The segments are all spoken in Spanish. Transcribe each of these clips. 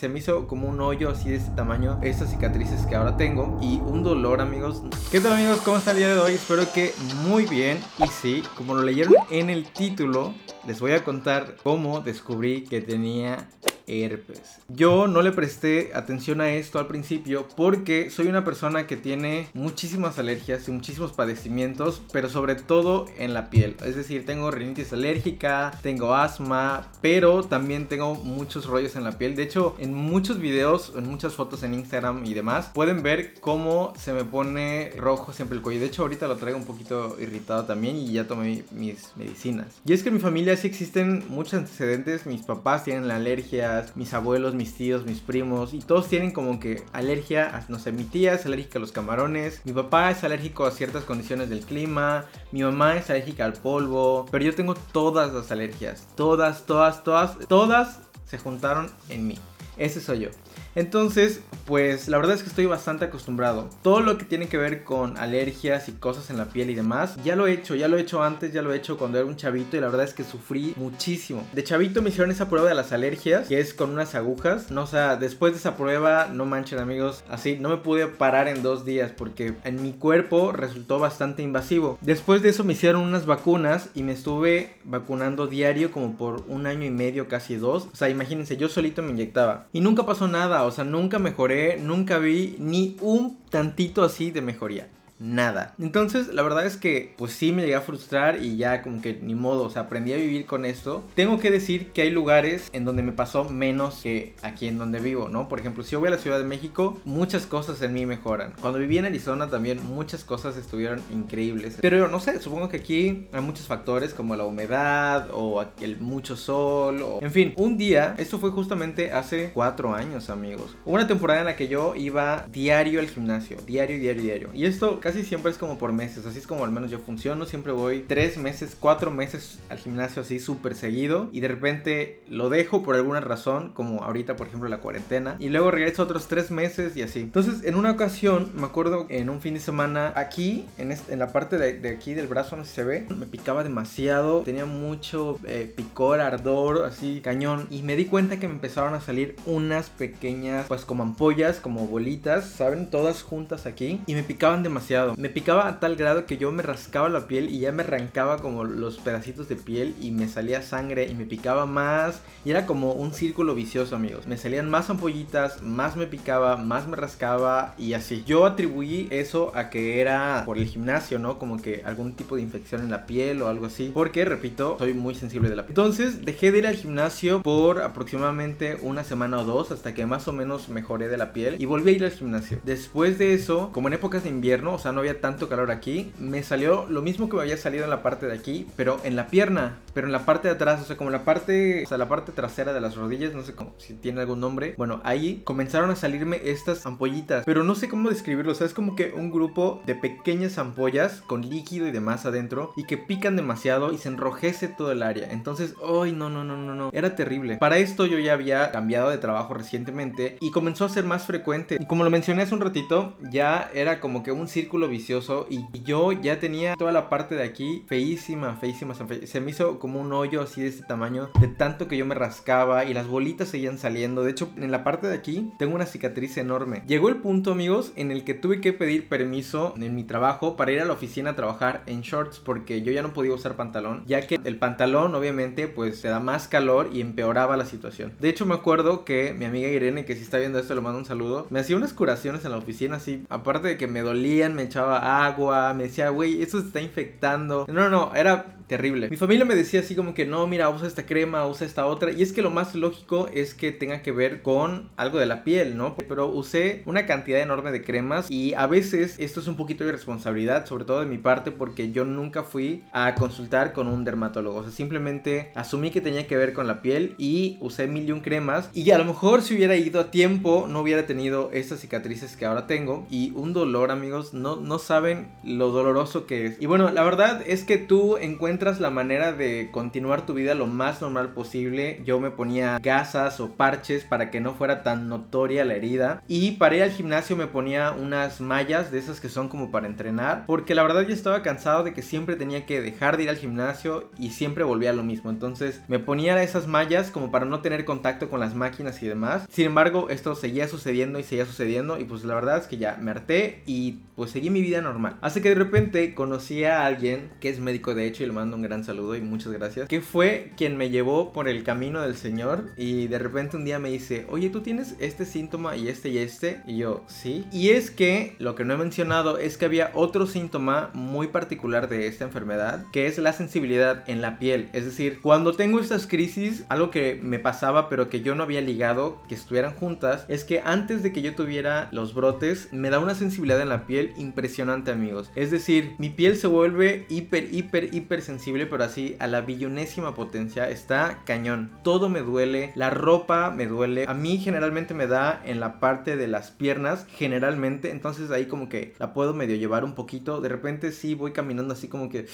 Se me hizo como un hoyo así de este tamaño estas cicatrices que ahora tengo y un dolor amigos. ¿Qué tal amigos? ¿Cómo está el día de hoy? Espero que muy bien. Y sí, como lo leyeron en el título, les voy a contar cómo descubrí que tenía herpes. Yo no le presté atención a esto al principio porque soy una persona que tiene muchísimas alergias y muchísimos padecimientos, pero sobre todo en la piel. Es decir, tengo rinitis alérgica, tengo asma, pero también tengo muchos rollos en la piel. De hecho, en muchos videos, en muchas fotos en Instagram y demás, pueden ver cómo se me pone rojo siempre el cuello. De hecho, ahorita lo traigo un poquito irritado también y ya tomé mis medicinas. Y es que en mi familia sí existen muchos antecedentes. Mis papás tienen la alergia mis abuelos, mis tíos, mis primos, y todos tienen como que alergia, no sé, mi tía es alérgica a los camarones, mi papá es alérgico a ciertas condiciones del clima, mi mamá es alérgica al polvo, pero yo tengo todas las alergias, todas, todas, todas, todas se juntaron en mí. Ese soy yo. Entonces, pues la verdad es que estoy bastante acostumbrado. Todo lo que tiene que ver con alergias y cosas en la piel y demás, ya lo he hecho, ya lo he hecho antes, ya lo he hecho cuando era un chavito y la verdad es que sufrí muchísimo. De chavito me hicieron esa prueba de las alergias, que es con unas agujas. No, o sea, después de esa prueba, no manchen amigos, así no me pude parar en dos días porque en mi cuerpo resultó bastante invasivo. Después de eso me hicieron unas vacunas y me estuve vacunando diario como por un año y medio, casi dos. O sea, imagínense, yo solito me inyectaba. Y nunca pasó nada, o sea, nunca mejoré, nunca vi ni un tantito así de mejoría nada. Entonces, la verdad es que, pues sí me llegué a frustrar y ya como que ni modo, o sea, aprendí a vivir con esto. Tengo que decir que hay lugares en donde me pasó menos que aquí en donde vivo, ¿no? Por ejemplo, si yo voy a la Ciudad de México, muchas cosas en mí mejoran. Cuando viví en Arizona también muchas cosas estuvieron increíbles. Pero no sé, supongo que aquí hay muchos factores como la humedad o el mucho sol o... En fin, un día, esto fue justamente hace cuatro años, amigos. Una temporada en la que yo iba diario al gimnasio, diario, diario, diario. Y esto casi siempre es como por meses, así es como al menos yo funciono, siempre voy tres meses, cuatro meses al gimnasio así súper seguido y de repente lo dejo por alguna razón, como ahorita por ejemplo la cuarentena, y luego regreso otros tres meses y así. Entonces en una ocasión, me acuerdo en un fin de semana, aquí, en, en la parte de, aquí del brazo, no sé si se ve, me picaba demasiado, tenía mucho eh, picor, ardor, así cañón, y me di cuenta que me empezaron a salir unas pequeñas, pues como ampollas, como bolitas, ¿saben? Todas juntas aquí, y me picaban demasiado me picaba a tal grado que yo me rascaba la piel y ya me arrancaba como los pedacitos de piel y me salía sangre y me picaba más. Y era como un círculo vicioso, amigos. Me salían más ampollitas, más me picaba, más me rascaba y así. Yo atribuí eso a que era por el gimnasio, ¿no? Como que algún tipo de infección en la piel o algo así. Porque, repito, soy muy sensible de la piel. Entonces dejé de ir al gimnasio por aproximadamente una semana o dos hasta que más o menos mejoré de la piel y volví a ir al gimnasio. Después de eso, como en épocas de invierno, o sea, no había tanto calor aquí, me salió lo mismo que me había salido en la parte de aquí, pero en la pierna, pero en la parte de atrás, o sea, como la parte, o sea, la parte trasera de las rodillas, no sé cómo, si tiene algún nombre. Bueno, ahí comenzaron a salirme estas ampollitas, pero no sé cómo describirlo, o sea, es como que un grupo de pequeñas ampollas con líquido y demás adentro y que pican demasiado y se enrojece todo el área. Entonces, ay, no, no, no, no, no, era terrible. Para esto yo ya había cambiado de trabajo recientemente y comenzó a ser más frecuente. Y como lo mencioné hace un ratito, ya era como que un círculo vicioso y yo ya tenía toda la parte de aquí feísima, feísima, se me hizo como un hoyo así de este tamaño, de tanto que yo me rascaba y las bolitas seguían saliendo. De hecho, en la parte de aquí tengo una cicatriz enorme. Llegó el punto, amigos, en el que tuve que pedir permiso en mi trabajo para ir a la oficina a trabajar en shorts porque yo ya no podía usar pantalón, ya que el pantalón obviamente pues se da más calor y empeoraba la situación. De hecho, me acuerdo que mi amiga Irene, que si está viendo esto, le mando un saludo, me hacía unas curaciones en la oficina así, aparte de que me dolían, me echaba agua, me decía, güey, eso se está infectando. No, no, era terrible. Mi familia me decía así como que no, mira, usa esta crema, usa esta otra. Y es que lo más lógico es que tenga que ver con algo de la piel, ¿no? Pero usé una cantidad enorme de cremas y a veces esto es un poquito de responsabilidad, sobre todo de mi parte, porque yo nunca fui a consultar con un dermatólogo. O sea, simplemente asumí que tenía que ver con la piel y usé mil y un cremas. Y a lo mejor si hubiera ido a tiempo, no hubiera tenido estas cicatrices que ahora tengo. Y un dolor, amigos, no no, saben lo doloroso que es. Y bueno, la verdad es que tú encuentras la manera de continuar tu vida lo más normal posible. Yo me ponía gasas o parches para que no fuera tan notoria la herida. Y para al gimnasio me ponía unas mallas de esas que son como para entrenar. Porque la verdad yo estaba cansado de que siempre tenía que dejar de ir al gimnasio y siempre volvía a lo mismo. Entonces me ponía esas mallas como para no tener contacto con las máquinas y demás. Sin embargo, esto seguía sucediendo y seguía sucediendo. Y pues la verdad es que ya me harté y pues seguí mi vida normal. Así que de repente conocí a alguien que es médico de hecho y le un gran saludo y muchas gracias. Que fue quien me llevó por el camino del Señor y de repente un día me dice, oye, tú tienes este síntoma y este y este. Y yo, sí. Y es que lo que no he mencionado es que había otro síntoma muy particular de esta enfermedad, que es la sensibilidad en la piel. Es decir, cuando tengo estas crisis, algo que me pasaba pero que yo no había ligado, que estuvieran juntas, es que antes de que yo tuviera los brotes, me da una sensibilidad en la piel impresionante amigos. Es decir, mi piel se vuelve hiper, hiper, hiper sensible, pero así a la billonésima potencia. Está cañón. Todo me duele, la ropa me duele. A mí generalmente me da en la parte de las piernas, generalmente. Entonces ahí como que la puedo medio llevar un poquito. De repente sí voy caminando así como que,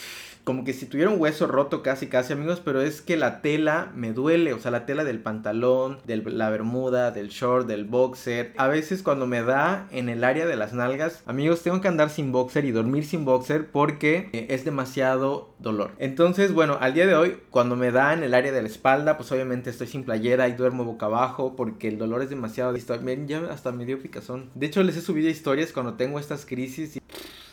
como que si tuviera un hueso roto casi, casi amigos. Pero es que la tela me duele. O sea, la tela del pantalón, de la bermuda, del short, del boxer. A veces cuando me da en el área de las nalgas, amigos, tengo que andar sin boxer y dormir sin boxer porque eh, es demasiado dolor. Entonces, bueno, al día de hoy, cuando me da en el área de la espalda, pues obviamente estoy sin playera y duermo boca abajo porque el dolor es demasiado. Ya hasta me dio picazón. De hecho, les he subido historias cuando tengo estas crisis y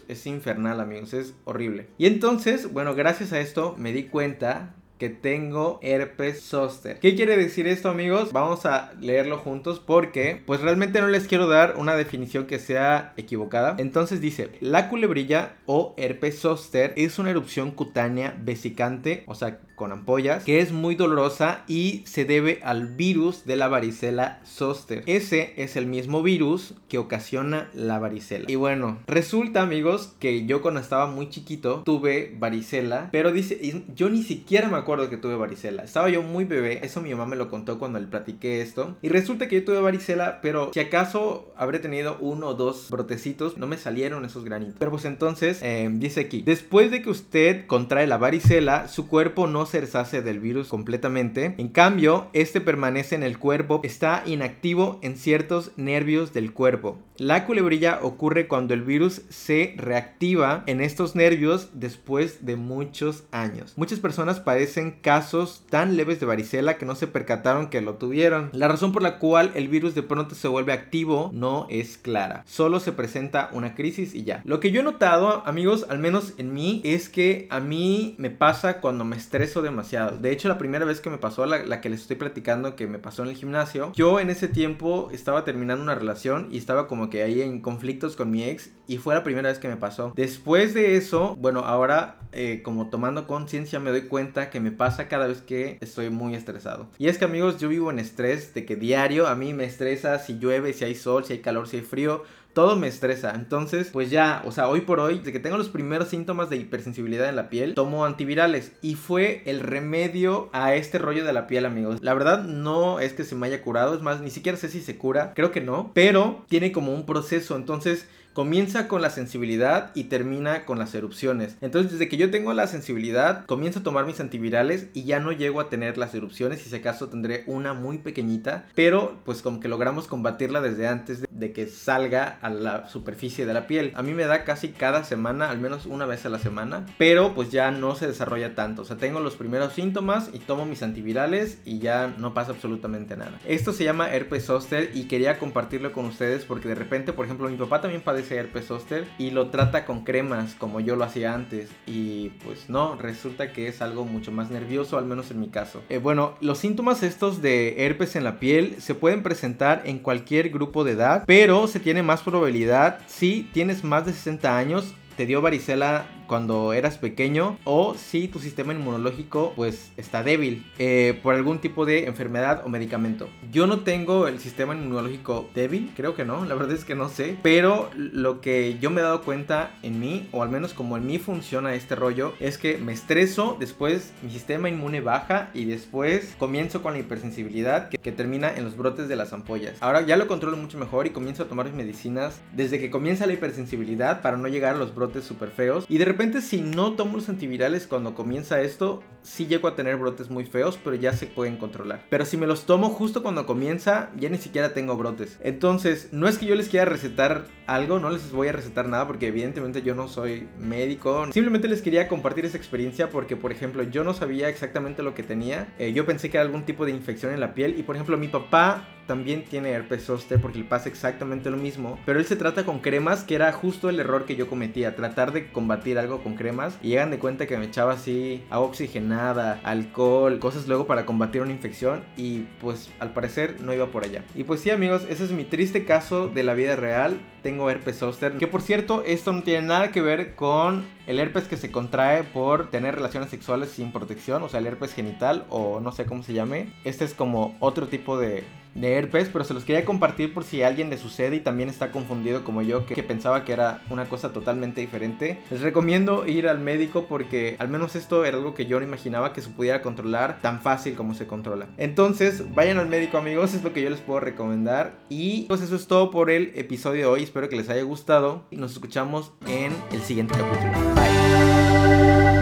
es infernal, amigos, es horrible. Y entonces, bueno, gracias a esto me di cuenta que tengo herpes zóster. ¿Qué quiere decir esto, amigos? Vamos a leerlo juntos porque pues realmente no les quiero dar una definición que sea equivocada. Entonces dice, la culebrilla o herpes zóster es una erupción cutánea vesicante, o sea, con ampollas, que es muy dolorosa y se debe al virus de la varicela zoster. Ese es el mismo virus que ocasiona la varicela. Y bueno, resulta amigos que yo cuando estaba muy chiquito tuve varicela, pero dice, yo ni siquiera me acuerdo que tuve varicela. Estaba yo muy bebé, eso mi mamá me lo contó cuando le platiqué esto. Y resulta que yo tuve varicela, pero si acaso habré tenido uno o dos brotecitos, no me salieron esos granitos. Pero pues entonces, eh, dice aquí, después de que usted contrae la varicela, su cuerpo no se deshace del virus completamente. En cambio, este permanece en el cuerpo, está inactivo en ciertos nervios del cuerpo. La culebrilla ocurre cuando el virus se reactiva en estos nervios después de muchos años. Muchas personas padecen casos tan leves de varicela que no se percataron que lo tuvieron. La razón por la cual el virus de pronto se vuelve activo no es clara. Solo se presenta una crisis y ya. Lo que yo he notado, amigos, al menos en mí, es que a mí me pasa cuando me estreso demasiado. De hecho, la primera vez que me pasó, la, la que les estoy platicando, que me pasó en el gimnasio, yo en ese tiempo estaba terminando una relación y estaba como que ahí en conflictos con mi ex y fue la primera vez que me pasó. Después de eso, bueno, ahora eh, como tomando conciencia me doy cuenta que me pasa cada vez que estoy muy estresado. Y es que amigos, yo vivo en estrés de que diario a mí me estresa si llueve, si hay sol, si hay calor, si hay frío todo me estresa. Entonces, pues ya, o sea, hoy por hoy, de que tengo los primeros síntomas de hipersensibilidad en la piel, tomo antivirales. Y fue el remedio a este rollo de la piel, amigos. La verdad, no es que se me haya curado. Es más, ni siquiera sé si se cura. Creo que no. Pero tiene como un proceso. Entonces, comienza con la sensibilidad y termina con las erupciones. Entonces, desde que yo tengo la sensibilidad, comienzo a tomar mis antivirales y ya no llego a tener las erupciones. Y si acaso tendré una muy pequeñita, pero pues como que logramos combatirla desde antes de, que salga a la superficie de la piel. A mí me da casi cada semana, al menos una vez a la semana, pero pues ya no se desarrolla tanto. O sea, tengo los primeros síntomas y tomo mis antivirales y ya no pasa absolutamente nada. Esto se llama herpes zóster y quería compartirlo con ustedes porque de repente, por ejemplo, mi papá también padece ese herpes zóster y lo trata con cremas como yo lo hacía antes y pues no, resulta que es algo mucho más nervioso, al menos en mi caso. Eh, bueno, los síntomas estos de herpes en la piel se pueden presentar en cualquier grupo de edad, pero se tiene más probabilidad si tienes más de 60 años te dio varicela cuando eras pequeño o si tu sistema inmunológico pues está débil eh, por algún tipo de enfermedad o medicamento. Yo no tengo el sistema inmunológico débil, creo que no, la verdad es que no sé, pero lo que yo me he dado cuenta en mí, o al menos como en mí funciona este rollo, es que me estreso, después mi sistema inmune baja y después comienzo con la hipersensibilidad que, que termina en los brotes de las ampollas. Ahora ya lo controlo mucho mejor y comienzo a tomar mis medicinas desde que comienza la hipersensibilidad para no llegar a los brotes súper feos. Y de repente si no tomo los antivirales cuando comienza esto, sí llego a tener brotes muy feos, pero ya se pueden controlar. Pero si me los tomo justo cuando comienza, ya ni siquiera tengo brotes. Entonces, no es que yo les quiera recetar algo, no les voy a recetar nada porque evidentemente yo no soy médico. Simplemente les quería compartir esa experiencia porque, por ejemplo, yo no sabía exactamente lo que tenía. Eh, yo pensé que era algún tipo de infección en la piel y, por ejemplo, mi papá también tiene herpes zóster porque le pasa exactamente lo mismo, pero él se trata con cremas que era justo el error que yo cometía, tratar de combatir algo con cremas y llegan de cuenta que me echaba así agua oxigenada, alcohol, cosas luego para combatir una infección y pues al parecer no iba por allá. Y pues sí amigos, ese es mi triste caso de la vida real, tengo herpes zóster, que por cierto esto no tiene nada que ver con el herpes que se contrae por tener relaciones sexuales sin protección, o sea el herpes genital o no sé cómo se llame, este es como otro tipo de de herpes, pero se los quería compartir por si a alguien le sucede y también está confundido como yo, que, pensaba que era una cosa totalmente diferente. Les recomiendo ir al médico porque al menos esto era algo que yo no imaginaba que se pudiera controlar tan fácil como se controla. Entonces, vayan al médico amigos, es lo que yo les puedo recomendar. Y pues eso es todo por el episodio de hoy, espero que les haya gustado y nos escuchamos en el siguiente capítulo. Bye.